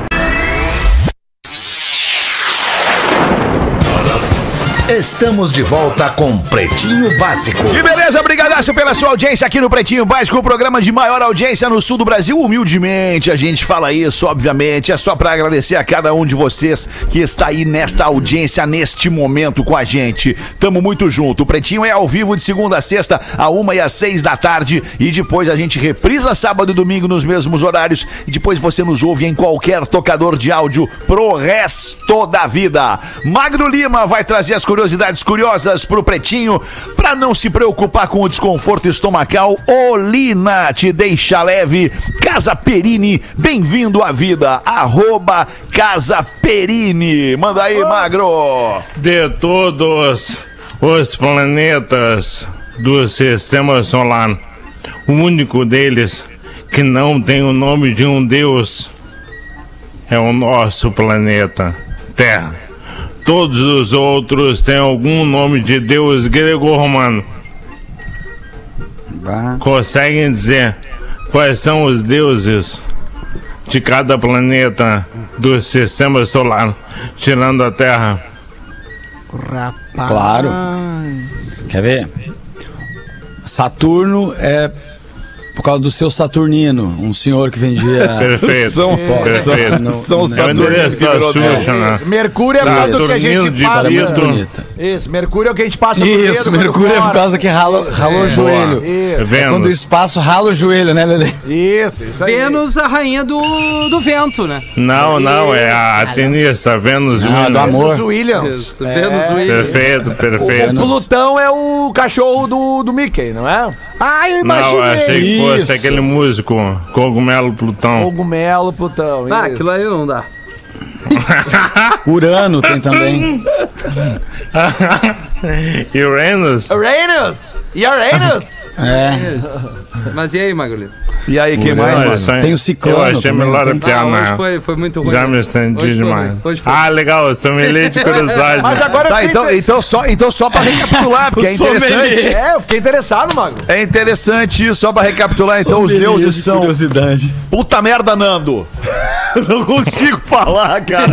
Estamos de volta com Pretinho Básico. E beleza, brigadaço pela sua audiência aqui no Pretinho Básico, o programa de maior audiência no sul do Brasil. Humildemente, a gente fala isso, obviamente. É só pra agradecer a cada um de vocês que está aí nesta audiência, neste momento com a gente. Tamo muito junto. O Pretinho é ao vivo de segunda a sexta, a uma e às seis da tarde. E depois a gente reprisa sábado e domingo nos mesmos horários. E depois você nos ouve em qualquer tocador de áudio pro resto da vida. Magro Lima vai trazer as curiosidades curiosas pro Pretinho pra não se preocupar com o desconforto estomacal. Olina te deixa leve. Casa Perini, bem-vindo à vida. Arroba Casa Perini. Manda aí, Magro. De todos os planetas do sistema solar, o único deles que não tem o nome de um deus é o nosso planeta Terra. Todos os outros têm algum nome de deus grego-romano. Conseguem dizer quais são os deuses de cada planeta do sistema solar, tirando a Terra? Rapaz. Claro. Quer ver? Saturno é por causa do seu Saturnino, um senhor que vendia. Perfeito. São- perfeito. Não- São não- É o Saturnino que virou né? Mercúrio é Tá, quando que a gente passa. É. Isso, Mercúrio é o que a gente passa Isso, Mercúrio é por causa que rala, ralou o joelho. Isso, É quando o espaço rala o joelho, né, Lele? isso, isso aí. Vênus, a rainha do, do vento, né? Não, não, é a tenista Vênus Ah, Williams. do amor. Williams. Vênus, É. Williams. Perfeito, perfeito. Plutão é o cachorro do, do Mickey, não é? Ah, eu Não, imaginei. achei que fosse Isso. aquele músico, Cogumelo Plutão. Cogumelo, Plutão. Ah, isso. aquilo aí não dá. Urano tem também. Uranus? Uranus! E Uranus! É. Mas e aí, Magulito? E aí, quem Não, mais, mano? Tem o Ciclano Eu achei melhor não a tem? piada. Ah, hoje foi, foi muito ruim. Já me estendi Hoje foi demais. Hoje foi. Ah, legal, me lê de curiosidade. Mas agora Tá, eu fiquei, então, então, só, então só pra recapitular, porque é interessante. é, eu fiquei interessado, Magro. É interessante isso, só pra recapitular, então os deuses são. Curiosidade. Puta merda, Nando! Não consigo falar, cara.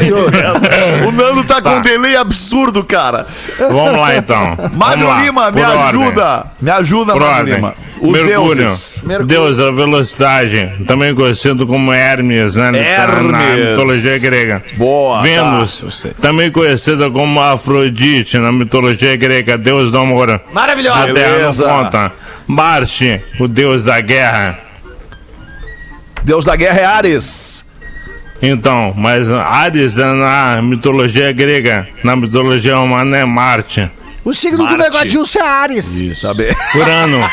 o Nando tá com um delay absurdo, cara. Vamos lá então. Magro lá, Lima, me ordem. ajuda. Me ajuda, Por Magro ordem. Lima. Os Mercúrio, deuses. Deus da velocidade, também conhecido como Hermes, né? na- Na Hermes. mitologia grega. Boa. Vênus, eu sei. também conhecida como Afrodite na mitologia grega, deus do amor. A Maravilhoso. terra não conta. Marte, o deus da guerra. Tá. Deus da guerra é Ares. Então, mas Ares né, na mitologia grega, na mitologia humana é Marte. O signo do Marte. negodilson é Ares. Tá bem. Urano.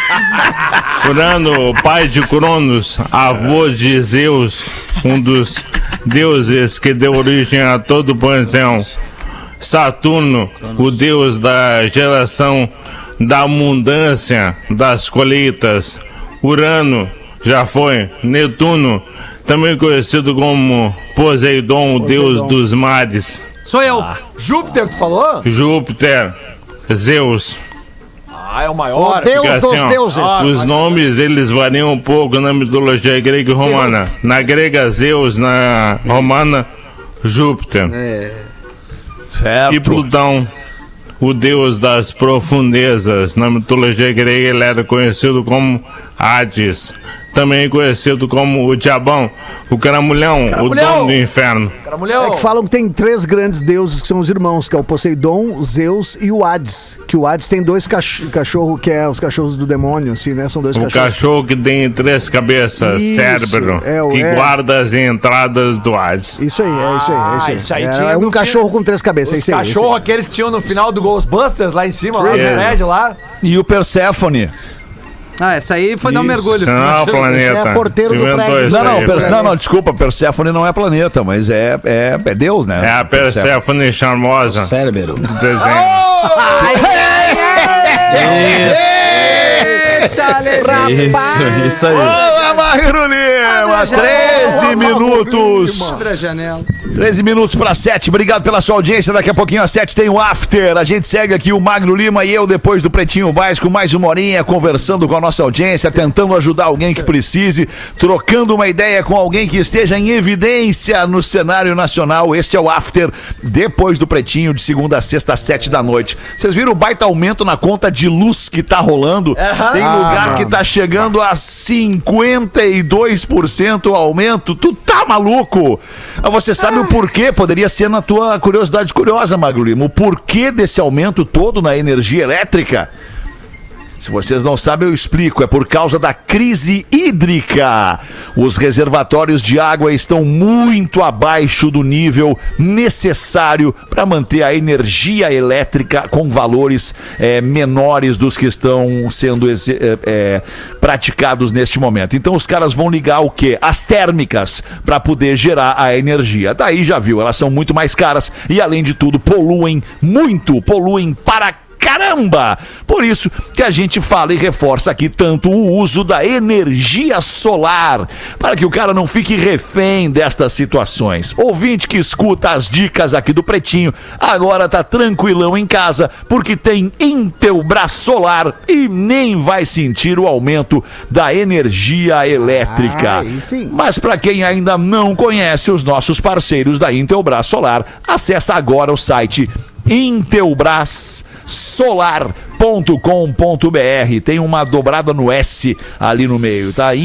Urano, pai de Cronos, avô de Zeus, um dos deuses que deu origem a todo o panteão. Saturno, o deus da geração da abundância das colheitas. Urano, já foi Netuno, também conhecido como Poseidon, o deus dos mares. Sou eu. Júpiter, tu falou? Júpiter, Zeus. Ah, é o O maior. Deus Fica dos assim, ó. deuses. Os nomes eles variam um pouco na mitologia grega e romana. Na grega, Zeus, na romana, Júpiter. Certo. E Plutão, o deus das profundezas. Na mitologia grega, ele era conhecido como Hades. Também conhecido como o Diabão, o Caramulhão, o Caramulhão. dono do inferno. Cara, mulher, É que falam que tem três grandes deuses que são os irmãos, que é o Poseidon, Zeus e o Hades. Que o Hades tem dois cach cachorros, que é os cachorros do demônio, assim, né? São dois O cachorros. cachorro que tem três cabeças, Isso, cérebro, é o- que é. guarda as entradas do Hades. Isso aí, é isso aí, é isso Ah, aí. isso aí É, tinha é um cachorro filme. com três cabeças, é Os isso aí. é aí. aqueles que tinham no final do Ghostbusters lá em cima, lá no Yes. lá. E o Perséfone. Ah, essa aí foi dar um mergulho. Não, planeta. é porteiro do Inventou prédio. isso Não, não, aí. per- não, não, desculpa, Perséfone não é planeta, mas é, é, é Deus, né? É a Perséfone charmosa Cérebro. do desenho. Isso, isso aí. Olá, Magro Lima! 13 minutos! A janela. 13 minutos para 7. Obrigado pela sua audiência. Daqui a pouquinho às 7 tem o After. A gente segue aqui o Magno Lima e eu depois do Pretinho Básico, mais uma horinha conversando com a nossa audiência, tentando ajudar alguém que precise, trocando uma ideia com alguém que esteja em evidência no cenário nacional. Este é o After, depois do Pretinho, de segunda a sexta às 7 da noite. Vocês viram o baita aumento na conta de luz que tá rolando? Tem lugar que tá chegando a 52% aumento. Tu tá maluco? Mas você sabe o porquê? Poderia ser na tua curiosidade curiosa, Magro Lima. O porquê desse aumento todo na energia elétrica? Se vocês não sabem, eu explico. É por causa da crise hídrica. Os reservatórios de água estão muito abaixo do nível necessário para manter a energia elétrica com valores eh, menores dos que estão sendo eh, eh, praticados neste momento. Então os caras vão ligar o quê? As térmicas para poder gerar a energia. Daí já viu, elas são muito mais caras e além de tudo poluem muito, poluem para caramba! Por isso que a gente fala e reforça aqui tanto o uso da energia solar, para que o cara não fique refém destas situações. Ouvinte que escuta as dicas aqui do Pretinho, agora tá tranquilão em casa, porque tem Intelbras Solar e nem vai sentir o aumento da energia elétrica. Ah. Mas para quem ainda não conhece os nossos parceiros da Intelbras Solar, acessa agora o site intelbrassolar.com.br. Tem uma dobrada no S ali no meio, tá?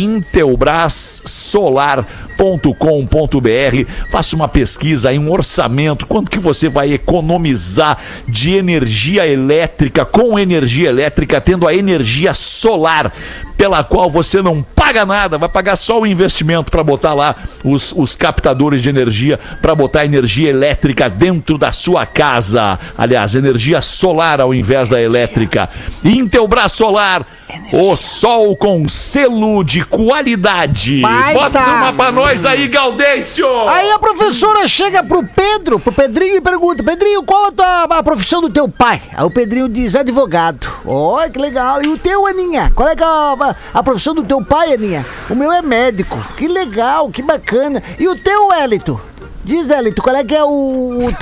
intelbrassolar.com.br. Faça uma pesquisa aí, um orçamento, quanto que você vai economizar de energia elétrica com energia elétrica tendo a energia solar pela qual você não paga nada, vai pagar só o investimento para botar lá os, os captadores de energia, para botar energia elétrica dentro da sua casa. Aliás, energia solar ao invés da elétrica. Intelbras Solar, o sol com selo de qualidade. Baita. Bota uma pra nós aí, Gaudêncio! Aí a professora chega pro Pedro, pro Pedrinho e pergunta: Pedrinho, qual a, tua, a profissão do teu pai? Aí o Pedrinho diz: advogado. Olha que legal. E o teu, Aninha? Qual é é a, a profissão do teu pai, Aninha? O meu é médico. Que legal, que bacana. E o teu, Elito? Diz, Elito, qual é que é o,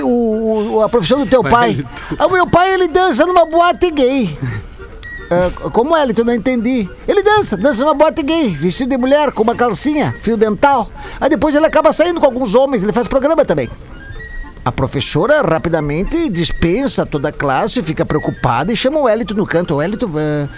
o- o- a profissão do teu pai? Ah, O meu pai, ele dança numa boate gay. Ah, como é, Elito? Não entendi. Ele dança, dança numa boate gay, vestido de mulher, com uma calcinha, fio dental. Aí depois ele acaba saindo com alguns homens, ele faz programa também. A professora rapidamente dispensa toda a classe, fica preocupada e chama o Elito no canto. O Elito. eh,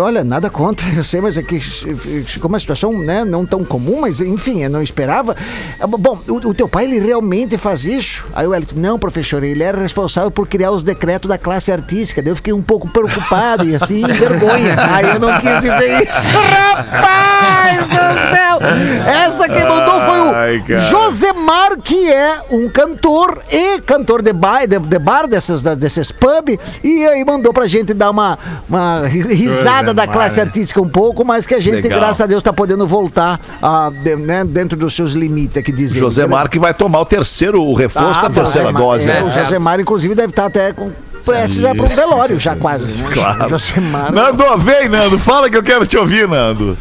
olha, nada contra, eu sei, mas é que ficou uma situação né, não tão comum, mas enfim, eu não esperava. Ah, Bom, o, o teu pai, ele realmente faz isso? Aí o Elito, não, professor, ele era responsável por criar os decretos da classe artística. Daí eu fiquei um pouco preocupado e assim, vergonha. Aí eu não quis dizer isso. Rapaz do céu! Essa que mandou foi o Ai. Josemar, que é um cantor e cantor de bar, de, de bar desses, da- desses pub, e aí mandou pra gente dar uma, uma risada da Josemar, classe artística um pouco, mas que a gente, Legal. graças a Deus, tá podendo voltar a, né, dentro dos seus limites aqui dizer. José Mar que vai tomar o terceiro, o reforço da terceira dose. É, né? o Josemar, inclusive, deve estar até com prestes a para um velório já quase, né? Claro. Josemar. Nando, vem, Nando. Fala que eu quero te ouvir, Nando.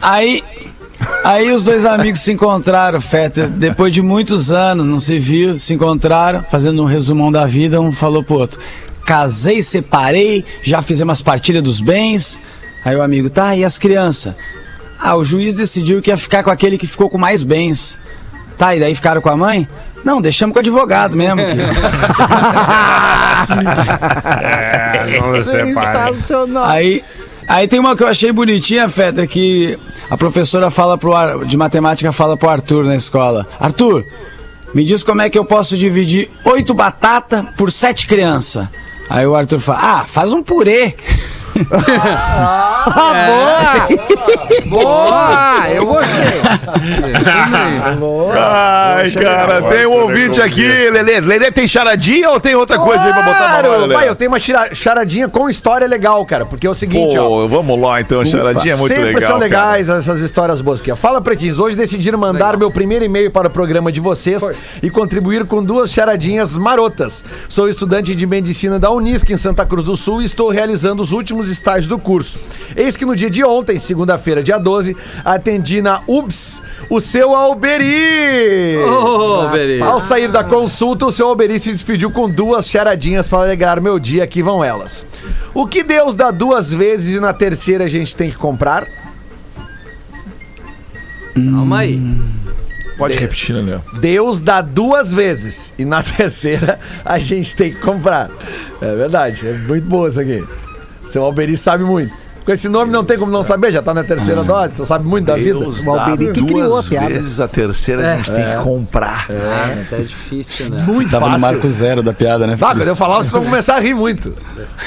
Aí, aí os dois amigos se encontraram, Feta. Depois de muitos anos, não se viu, se encontraram, fazendo um resumão da vida, um falou pro outro. Casei, separei, já fizemos as partilhas dos bens. Aí o amigo, tá, e as crianças? Ah, o juiz decidiu que ia ficar com aquele que ficou com mais bens. Tá, e daí ficaram com a mãe? Não, deixamos com o advogado mesmo. É, não separa. Aí, aí tem uma que eu achei bonitinha, Feta, que a professora fala pro Ar- de matemática fala pro Arthur na escola. Arthur, me diz como é que eu posso dividir oito batata por sete crianças. Aí o Arthur fala, ah, faz um purê. Boa! Eu gostei. Ai, cara, tem um ouvinte aqui, Lelê. Lelê tem charadinha ou tem outra coisa aí pra botar na Claro! hora? Vai, eu tenho uma charadinha com história legal, cara. Porque é o seguinte, ó. Pô, vamos lá então, charadinha é muito Sempre legal. são cara. legais essas histórias boas aqui. ó. Fala, Pretinhos. Hoje decidiram mandar Legal. meu primeiro e-mail para o programa de vocês e contribuir com duas charadinhas marotas. Sou estudante de medicina da Unisc em Santa Cruz do Sul e estou realizando os últimos estágios do curso. Eis que no dia de ontem, segunda-feira, dia 12, atendi na UBS o seu Alberi. Ô, Beri. Ao sair da consulta, o seu Alberi se despediu com duas charadinhas para alegrar meu dia. Aqui vão elas. O que Deus dá duas vezes e na terceira a gente tem que comprar? Calma aí. Pode repetir, né, Léo? Deus dá duas vezes e na terceira a gente tem que comprar. É verdade, é muito boa isso aqui. Seu Alberi sabe muito. Com esse nome não tem como não saber, já tá na terceira dose, então sabe muito da vida. Deus O Alberi dá que criou duas a piada. vezes, a terceira a gente tem que comprar. Ah, mas é difícil, né? Muito Tava no fácil. marco zero da piada, né? Ah, quando eu falar, vocês vão começar a rir muito.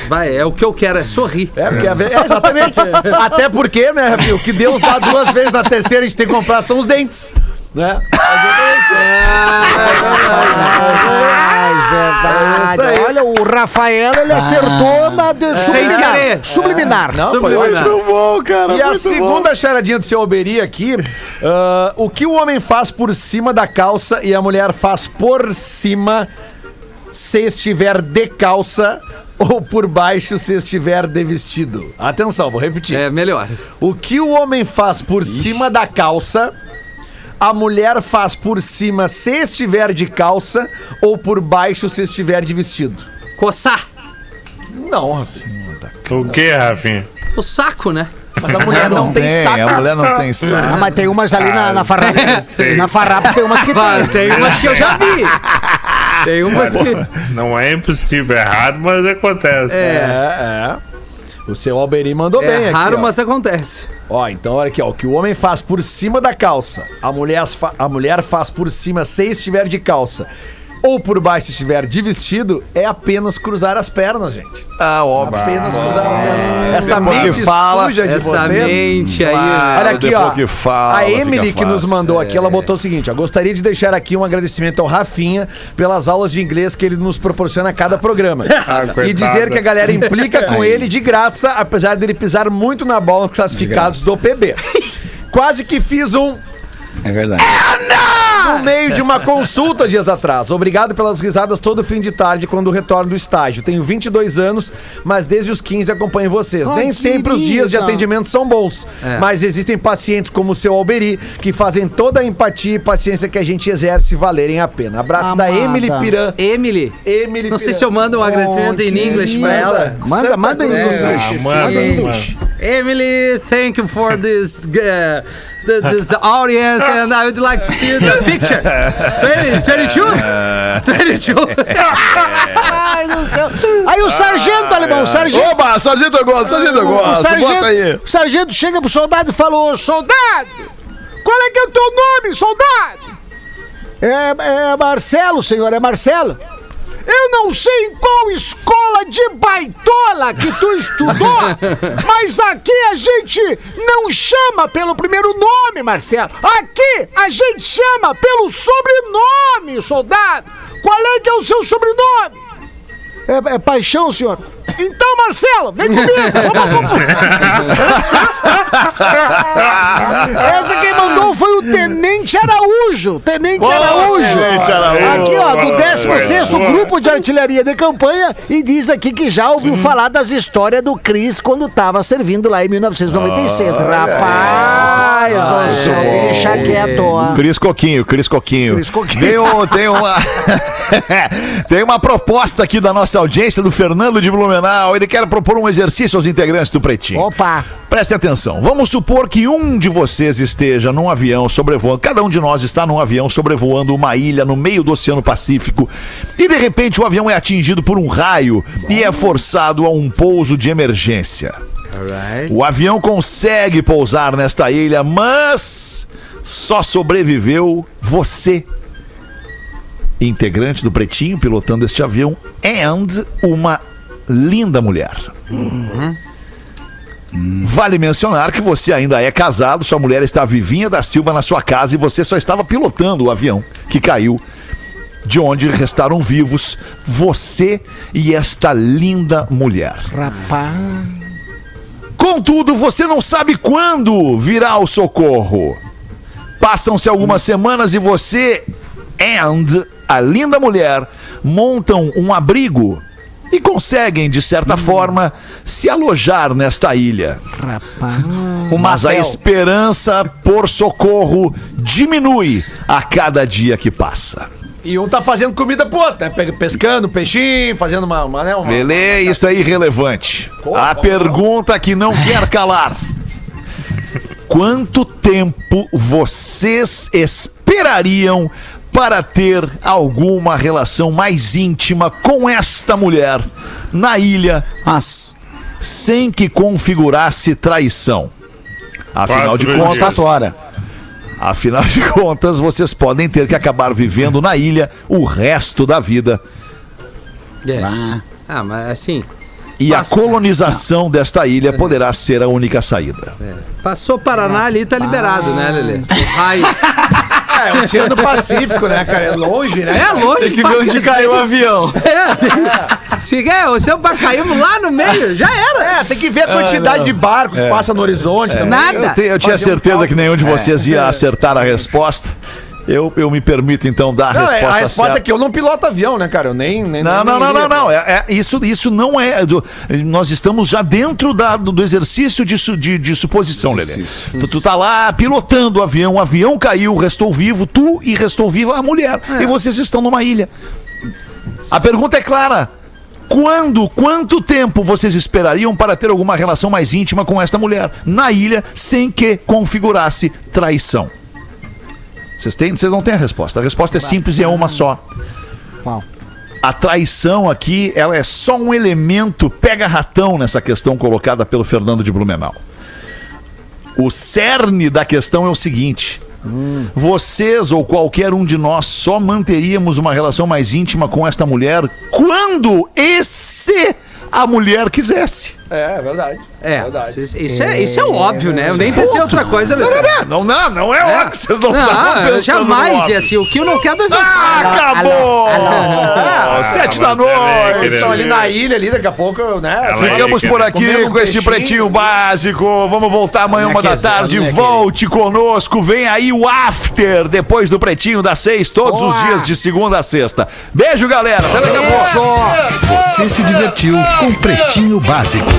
Vai, é o que eu quero, é sorrir. É, porque a ve- é, exatamente. Até porque, né, Rafinha, o que Deus dá duas vezes na terceira a gente tem que comprar são os dentes. Né? Ah, É isso aí. verdade. Olha, o Rafael, ele acertou na de, subliminar. Subliminar. Não, foi Subliminar. ótimo. bom, cara. E a segunda charadinha do seu Alberi aqui, ah, o que o homem faz por cima da calça e a mulher faz por cima se estiver de calça ou por baixo se estiver de vestido? Atenção, vou repetir. É melhor. O que o homem faz por cima da calça, a mulher faz por cima se estiver de calça ou por baixo se estiver de vestido? Coçar. Não, Rafinha. O que, Rafinha? O saco, né? Mas a mulher não, tem, saco. a mulher não tem Ah, saco. mas tem umas ali na, na farrapa. na farrapa tem umas que tem. tem umas que eu já vi. Tem umas que. Não é impossível errado, mas acontece. É, é. O seu Alberi mandou bem É aqui. raro, ó. mas acontece. Ó, então olha aqui, ó. O que o homem faz por cima da calça, a mulher, a mulher faz por cima se estiver de calça. Ou por baixo se estiver de vestido, é apenas cruzar as pernas, gente. Ah, óbvio. Apenas cruzar as pernas. Essa Depois mente fala, suja de Essa vocês. mente aí? Olha aqui, ó. que fala, a Emily que nos mandou aqui, ela botou o seguinte: ó, gostaria de deixar aqui um agradecimento ao Rafinha pelas aulas de inglês que ele nos proporciona a cada programa. Ah, e dizer que a galera implica com ele de graça, apesar dele pisar muito na bola nos classificados do PB. Quase que fiz um É verdade. no meio de uma consulta dias atrás. Obrigado pelas risadas todo fim de tarde quando retorno do estágio. Tenho 22 anos, mas desde os 15 acompanho vocês. Ai, Nem sempre os dias de atendimento são bons, É. mas existem pacientes como o seu Alberi que fazem toda a empatia e paciência que a gente exerce valerem a pena. Abraço da Amada. Emily Piran. Emily. Emily Não sei Piran. se eu mando um agradecimento em inglês pra ela. Manda, manda em É, inglês. Ah, Manda em inglês. Emily, thank you for this uh, the, this audience and I would like to see the picture. 20, 22? 22? Ai, do céu. Aí o sargento, alemão, o sargento. Oba, sargento eu gosto, sargento eu O gosto. Aí. sargento, o sargento chega pro soldado e falou: Soldado, qual é que é o teu nome, soldado? É, é Marcelo, senhor, é Marcelo. Eu não sei em qual escola de baitola que tu estudou, mas aqui a gente não chama pelo primeiro nome, Marcelo. Aqui a gente chama pelo sobrenome, soldado. Qual é que é o seu sobrenome? É, é paixão, senhor. Então, Marcelo, vem comigo. Vamos, vamos. Essa quem mandou foi o Tenente Araújo. Tenente Araújo. Tenente Araújo. Aqui, ó, do Boa, 16 boa. Grupo de Artilharia de Campanha. E diz aqui que já ouviu falar das histórias do Cris quando tava servindo lá em 1996. Rapaz! Ah, eu não sei. Deixa quieto. ó. Cris Coquinho, Cris Coquinho. Cris Coquinho. Tem, um- tem uma. tem uma proposta aqui da nossa audiência, do Fernando de Blumenau. Ele quer propor um exercício aos integrantes do Pretinho. Opa. Prestem atenção. Vamos supor que um de vocês esteja num avião sobrevoando. Cada um de nós está num avião sobrevoando uma ilha no meio do Oceano Pacífico. E de repente o avião é atingido por um raio e é forçado a um pouso de emergência. Alright. O avião consegue pousar nesta ilha, mas só sobreviveu você, integrante do Pretinho, pilotando este avião, and uma linda mulher. Vale mencionar que você ainda é casado, sua mulher está vivinha da Silva na sua casa e você só estava pilotando o avião que caiu, de onde restaram vivos você e esta linda mulher. Rapaz. Contudo, você não sabe quando virá o socorro. Passam-se algumas semanas e você and a linda mulher montam um abrigo e conseguem, de certa forma, se alojar nesta ilha. Rapaz. Mas a esperança por socorro diminui a cada dia que passa. E um tá fazendo comida pro outro, né? Pe- Pescando, peixinho, fazendo uma. uma, né, uma Lelê, isso é irrelevante. A pergunta que não quer calar. Quanto tempo vocês esperariam para ter alguma relação mais íntima com esta mulher na ilha Mas, sem que configurasse traição? Afinal de Quatro contas, dias. Afinal de contas, vocês podem ter que acabar vivendo na ilha o resto da vida. É. Ah, Ah, mas assim, E a colonização desta ilha poderá ser a única saída. passou Paraná ali, tá liberado, né, Lelê? O raio. É, o Oceano Pacífico, né, cara? É longe, né? É longe tem que ver onde caiu o avião. É, se é, o seu caímos lá no meio, já era. É, tem que ver a quantidade de barco que passa no horizonte também. Nada. Eu, te- eu tinha um certeza cálculo. que nenhum de vocês ia acertar a resposta. Eu, eu me permito então dar a Não, é, resposta, a resposta é certa. que eu não piloto avião, né, cara? Eu nem. nem Não, nem- não, nem não, não, iria. não. É, é- isso, isso não é. do- nós estamos já dentro da- do, do exercício de, su- de, de suposição, Lelê. Tu, tu tá lá pilotando o avião, o avião caiu, restou vivo, tu e restou viva a mulher. E vocês estão numa ilha. A pergunta é clara. Quando, quanto tempo vocês esperariam para ter alguma relação mais íntima com esta mulher na ilha sem que configurasse traição? Vocês, têm, vocês não têm a resposta. A resposta é simples e é uma só. Qual? A traição aqui, ela é só um elemento pega-ratão nessa questão colocada pelo Fernando de Blumenau. O cerne da questão é o seguinte: vocês ou qualquer um de nós só manteríamos uma relação mais íntima com esta mulher quando e se a mulher quisesse. É, é verdade. É, Verdade. isso, isso é, isso é óbvio, né? Eu nem pensei outra coisa, Lelê. Não, não, não é óbvio. Vocês não, Não, estão eu pensando no jamais óbvio. ia assim. O que eu não quero dois Ah, acabou! Ah, Sete da noite. Estão ali na ilha, ali, daqui a pouco, né? É Ficamos por aqui com esse pretinho básico. Vamos voltar amanhã, uma da tarde. Volte conosco. Vem aí o after depois do pretinho das seis, todos os dias de segunda a sexta. Beijo, galera. Até daqui a pouco. Você se divertiu com Pretinho Básico.